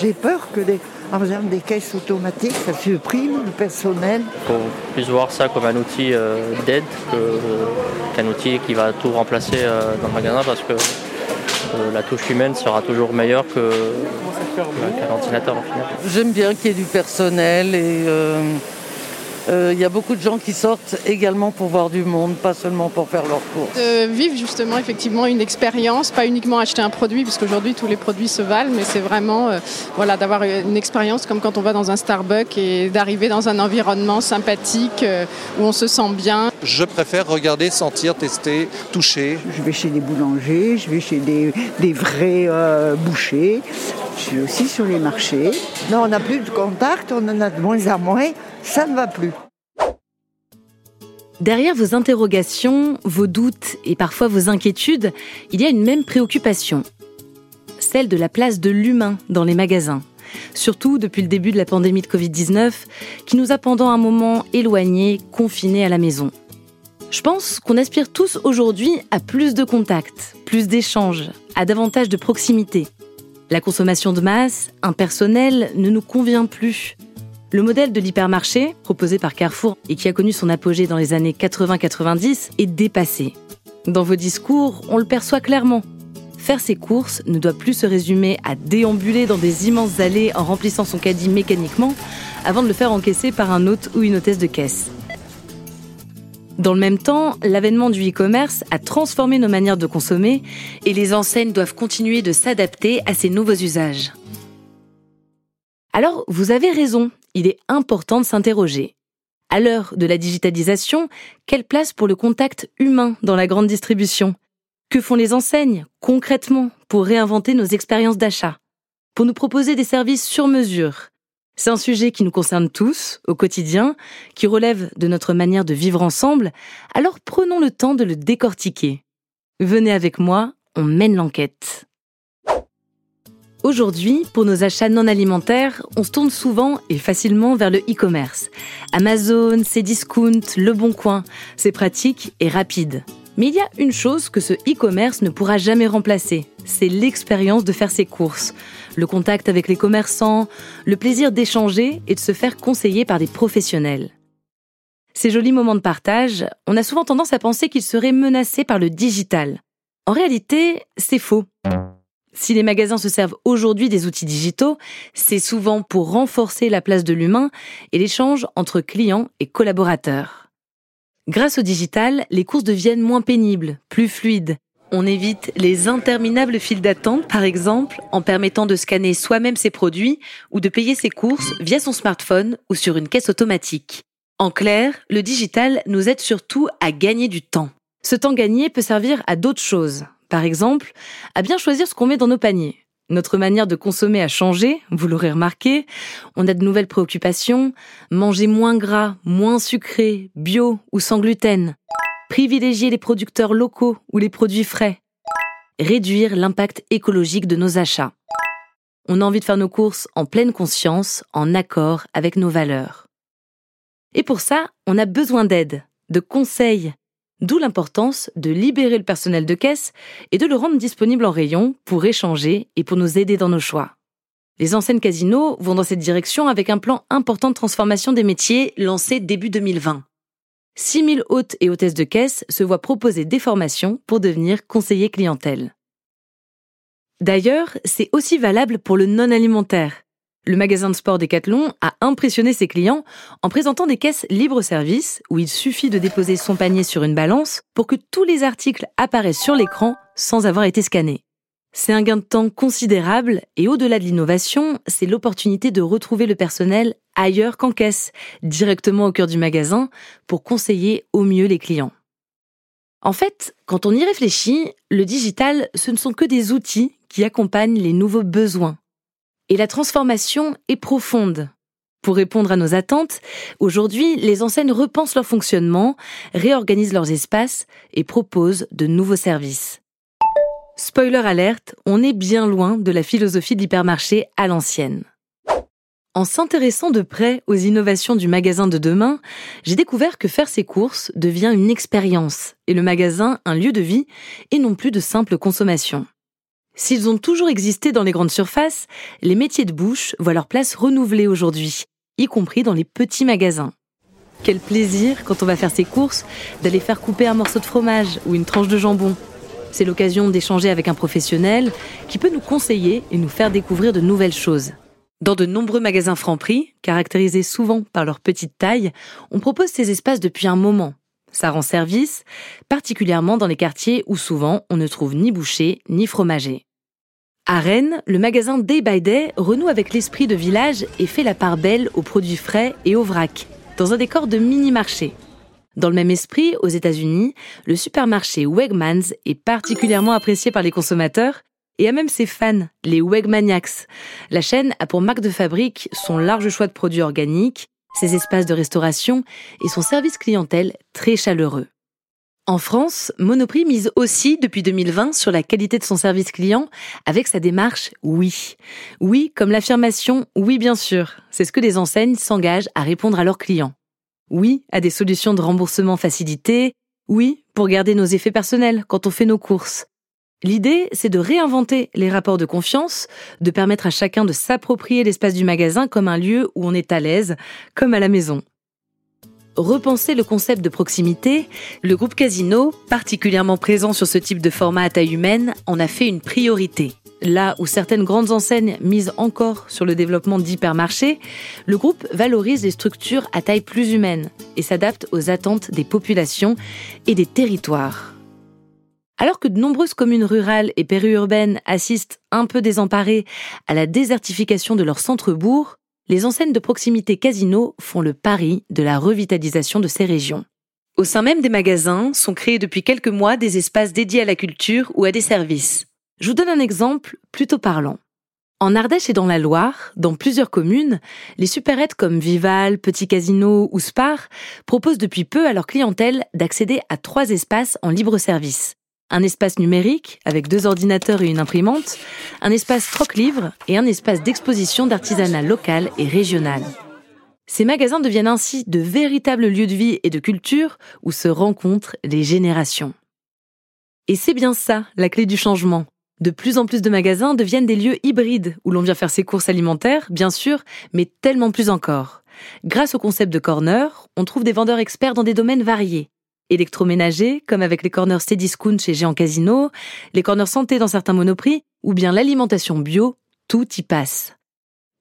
J'ai peur que des, par exemple, des caisses automatiques, ça supprime le personnel. Il faut plus voir ça comme un outil euh, d'aide qu'un outil qui va tout remplacer euh, dans le magasin parce que euh, la touche humaine sera toujours meilleure que, qu'un ordinateur en final. J'aime bien qu'il y ait du personnel et il euh, y a beaucoup de gens qui sortent également pour voir du monde, pas seulement pour faire leurs courses. De vivre justement effectivement une expérience, pas uniquement acheter un produit, puisqu'aujourd'hui tous les produits se valent, mais c'est vraiment euh, voilà, d'avoir une expérience comme quand on va dans un Starbucks et d'arriver dans un environnement sympathique euh, où on se sent bien. Je préfère regarder, sentir, tester, toucher. Je vais chez des boulangers, je vais chez des, des vrais bouchers, je suis aussi sur les marchés. Non, on n'a plus de contact, on en a de moins en moins ça ne va plus. Derrière vos interrogations, vos doutes et parfois vos inquiétudes, il y a une même préoccupation. Celle de la place de l'humain dans les magasins. Surtout depuis le début de la pandémie de Covid-19, qui nous a pendant un moment éloignés, confinés à la maison. Je pense qu'on aspire tous aujourd'hui à plus de contacts, plus d'échanges, à davantage de proximité. La consommation de masse, impersonnelle, ne nous convient plus. Le modèle de l'hypermarché, proposé par Carrefour et qui a connu son apogée dans les années 80-90, est dépassé. Dans vos discours, on le perçoit clairement. Faire ses courses ne doit plus se résumer à déambuler dans des immenses allées en remplissant son caddie mécaniquement avant de le faire encaisser par un hôte ou une hôtesse de caisse. Dans le même temps, l'avènement du e-commerce a transformé nos manières de consommer et les enseignes doivent continuer de s'adapter à ces nouveaux usages. Alors, vous avez raison, il est important de s'interroger. À l'heure de la digitalisation, quelle place pour le contact humain dans la grande distribution? Que font les enseignes, concrètement, pour réinventer nos expériences d'achat? Pour nous proposer des services sur mesure C'est un sujet qui nous concerne tous, au quotidien, qui relève de notre manière de vivre ensemble, alors prenons le temps de le décortiquer. Venez avec moi, on mène l'enquête. Aujourd'hui, pour nos achats non alimentaires, on se tourne souvent et facilement vers le e-commerce. Amazon, Cdiscount, Le Bon Coin, c'est pratique et rapide. Mais il y a une chose que ce e-commerce ne pourra jamais remplacer, c'est l'expérience de faire ses courses, le contact avec les commerçants, le plaisir d'échanger et de se faire conseiller par des professionnels. Ces jolis moments de partage, on a souvent tendance à penser qu'ils seraient menacés par le digital. En réalité, c'est faux. Si les magasins se servent aujourd'hui des outils digitaux, c'est souvent pour renforcer la place de l'humain et l'échange entre clients et collaborateurs. Grâce au digital, les courses deviennent moins pénibles, plus fluides. On évite les interminables files d'attente, par exemple, en permettant de scanner soi-même ses produits ou de payer ses courses via son smartphone ou sur une caisse automatique. En clair, le digital nous aide surtout à gagner du temps. Ce temps gagné peut servir à d'autres choses, par exemple, à bien choisir ce qu'on met dans nos paniers. Notre manière de consommer a changé, vous l'aurez remarqué. On a de nouvelles préoccupations. Manger moins gras, moins sucré, bio ou sans gluten. Privilégier les producteurs locaux ou les produits frais. Réduire l'impact écologique de nos achats. On a envie de faire nos courses en pleine conscience, en accord avec nos valeurs. Et pour ça, on a besoin d'aide, de conseils, D'où l'importance de libérer le personnel de caisse et de le rendre disponible en rayon pour échanger et pour nous aider dans nos choix. Les enseignes casinos vont dans cette direction avec un plan important de transformation des métiers lancé début 2020. 6000 hôtes et hôtesses de caisse se voient proposer des formations pour devenir conseillers clientèle. D'ailleurs, c'est aussi valable pour le non alimentaire. Le magasin de sport Decathlon a impressionné ses clients en présentant des caisses libre-service où il suffit de déposer son panier sur une balance pour que tous les articles apparaissent sur l'écran sans avoir été scannés. C'est un gain de temps considérable et au-delà de l'innovation, c'est l'opportunité de retrouver le personnel ailleurs qu'en caisse, directement au cœur du magasin, pour conseiller au mieux les clients. En fait, quand on y réfléchit, le digital, ce ne sont que des outils qui accompagnent les nouveaux besoins et la transformation est profonde. Pour répondre à nos attentes, aujourd'hui, les enseignes repensent leur fonctionnement, réorganisent leurs espaces et proposent de nouveaux services. Spoiler alerte, on est bien loin de la philosophie de l'hypermarché à l'ancienne. En s'intéressant de près aux innovations du magasin de demain, j'ai découvert que faire ses courses devient une expérience et le magasin un lieu de vie et non plus de simple consommation. S'ils ont toujours existé dans les grandes surfaces, les métiers de bouche voient leur place renouvelée aujourd'hui, y compris dans les petits magasins. Quel plaisir, quand on va faire ses courses, d'aller faire couper un morceau de fromage ou une tranche de jambon. C'est l'occasion d'échanger avec un professionnel qui peut nous conseiller et nous faire découvrir de nouvelles choses. Dans de nombreux magasins Franprix, caractérisés souvent par leur petite taille, on propose ces espaces depuis un moment. Ça rend service, particulièrement dans les quartiers où souvent on ne trouve ni boucher ni fromager. À Rennes, le magasin Day by Day renoue avec l'esprit de village et fait la part belle aux produits frais et aux vrac, dans un décor de mini-marché. Dans le même esprit, aux États-Unis, le supermarché Wegmans est particulièrement apprécié par les consommateurs et a même ses fans, les Wegmaniacs. La chaîne a pour marque de fabrique son large choix de produits organiques, ses espaces de restauration et son service clientèle très chaleureux. En France, Monoprix mise aussi depuis 2020 sur la qualité de son service client avec sa démarche oui. Oui comme l'affirmation oui bien sûr. C'est ce que les enseignes s'engagent à répondre à leurs clients. Oui à des solutions de remboursement facilitées. Oui pour garder nos effets personnels quand on fait nos courses. L'idée, c'est de réinventer les rapports de confiance, de permettre à chacun de s'approprier l'espace du magasin comme un lieu où on est à l'aise, comme à la maison repenser le concept de proximité, le groupe Casino, particulièrement présent sur ce type de format à taille humaine, en a fait une priorité. Là où certaines grandes enseignes misent encore sur le développement d'hypermarchés, le groupe valorise les structures à taille plus humaine et s'adapte aux attentes des populations et des territoires. Alors que de nombreuses communes rurales et périurbaines assistent un peu désemparées à la désertification de leurs centres-bourgs, les enseignes de proximité Casino font le pari de la revitalisation de ces régions. Au sein même des magasins sont créés depuis quelques mois des espaces dédiés à la culture ou à des services. Je vous donne un exemple plutôt parlant. En Ardèche et dans la Loire, dans plusieurs communes, les supérettes comme Vival, Petit Casino ou Spar proposent depuis peu à leur clientèle d'accéder à trois espaces en libre service un espace numérique avec deux ordinateurs et une imprimante, un espace troc-livre et un espace d'exposition d'artisanat local et régional. Ces magasins deviennent ainsi de véritables lieux de vie et de culture où se rencontrent les générations. Et c'est bien ça, la clé du changement. De plus en plus de magasins deviennent des lieux hybrides où l'on vient faire ses courses alimentaires, bien sûr, mais tellement plus encore. Grâce au concept de corner, on trouve des vendeurs experts dans des domaines variés électroménager, comme avec les corners Cdiscount chez Géant Casino, les corners santé dans certains monoprix, ou bien l'alimentation bio, tout y passe.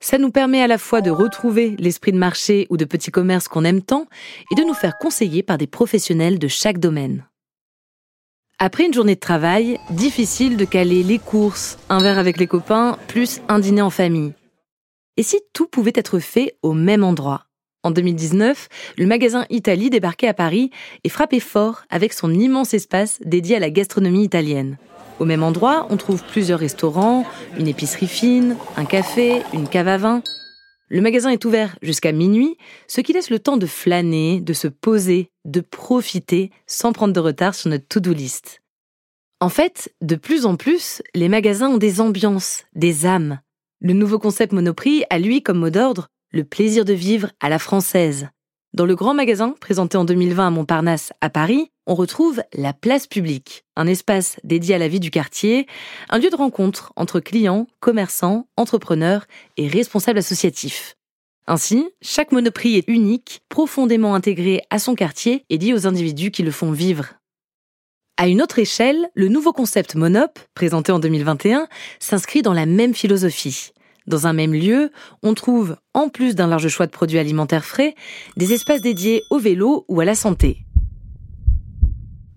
Ça nous permet à la fois de retrouver l'esprit de marché ou de petit commerce qu'on aime tant et de nous faire conseiller par des professionnels de chaque domaine. Après une journée de travail, difficile de caler les courses, un verre avec les copains, plus un dîner en famille. Et si tout pouvait être fait au même endroit? En 2019, le magasin Italie débarquait à Paris et frappait fort avec son immense espace dédié à la gastronomie italienne. Au même endroit, on trouve plusieurs restaurants, une épicerie fine, un café, une cave à vin. Le magasin est ouvert jusqu'à minuit, ce qui laisse le temps de flâner, de se poser, de profiter sans prendre de retard sur notre to-do list. En fait, de plus en plus, les magasins ont des ambiances, des âmes. Le nouveau concept Monoprix a lui comme mot d'ordre le plaisir de vivre à la française. Dans le grand magasin présenté en 2020 à Montparnasse à Paris, on retrouve la place publique, un espace dédié à la vie du quartier, un lieu de rencontre entre clients, commerçants, entrepreneurs et responsables associatifs. Ainsi, chaque monoprix est unique, profondément intégré à son quartier et lié aux individus qui le font vivre. À une autre échelle, le nouveau concept Monop, présenté en 2021, s'inscrit dans la même philosophie. Dans un même lieu, on trouve, en plus d'un large choix de produits alimentaires frais, des espaces dédiés au vélo ou à la santé.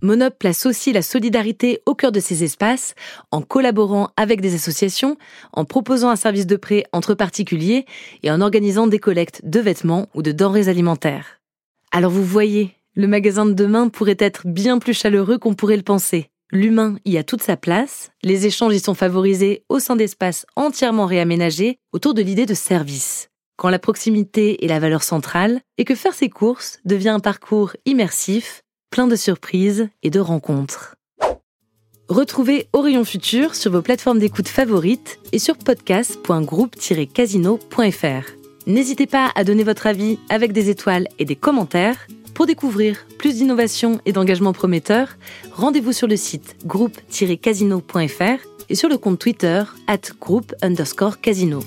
Monop place aussi la solidarité au cœur de ces espaces en collaborant avec des associations, en proposant un service de prêt entre particuliers et en organisant des collectes de vêtements ou de denrées alimentaires. Alors vous voyez, le magasin de demain pourrait être bien plus chaleureux qu'on pourrait le penser. L'humain y a toute sa place, les échanges y sont favorisés au sein d'espaces entièrement réaménagés autour de l'idée de service. Quand la proximité est la valeur centrale et que faire ses courses devient un parcours immersif, plein de surprises et de rencontres. Retrouvez Orion Futur sur vos plateformes d'écoute favorites et sur podcast.groupe-casino.fr. N'hésitez pas à donner votre avis avec des étoiles et des commentaires pour découvrir plus d'innovation et d'engagement prometteurs, rendez-vous sur le site groupe-casino.fr et sur le compte Twitter at group underscore casino.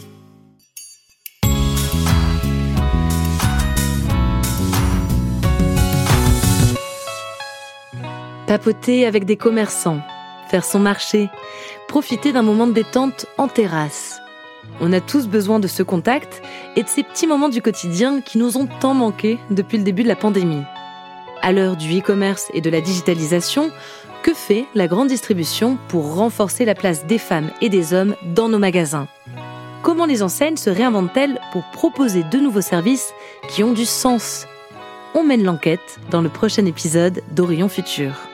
Papoter avec des commerçants, faire son marché, profiter d'un moment de détente en terrasse. On a tous besoin de ce contact et de ces petits moments du quotidien qui nous ont tant manqué depuis le début de la pandémie. À l'heure du e-commerce et de la digitalisation, que fait la grande distribution pour renforcer la place des femmes et des hommes dans nos magasins? Comment les enseignes se réinventent-elles pour proposer de nouveaux services qui ont du sens? On mène l'enquête dans le prochain épisode d'Orion Futur.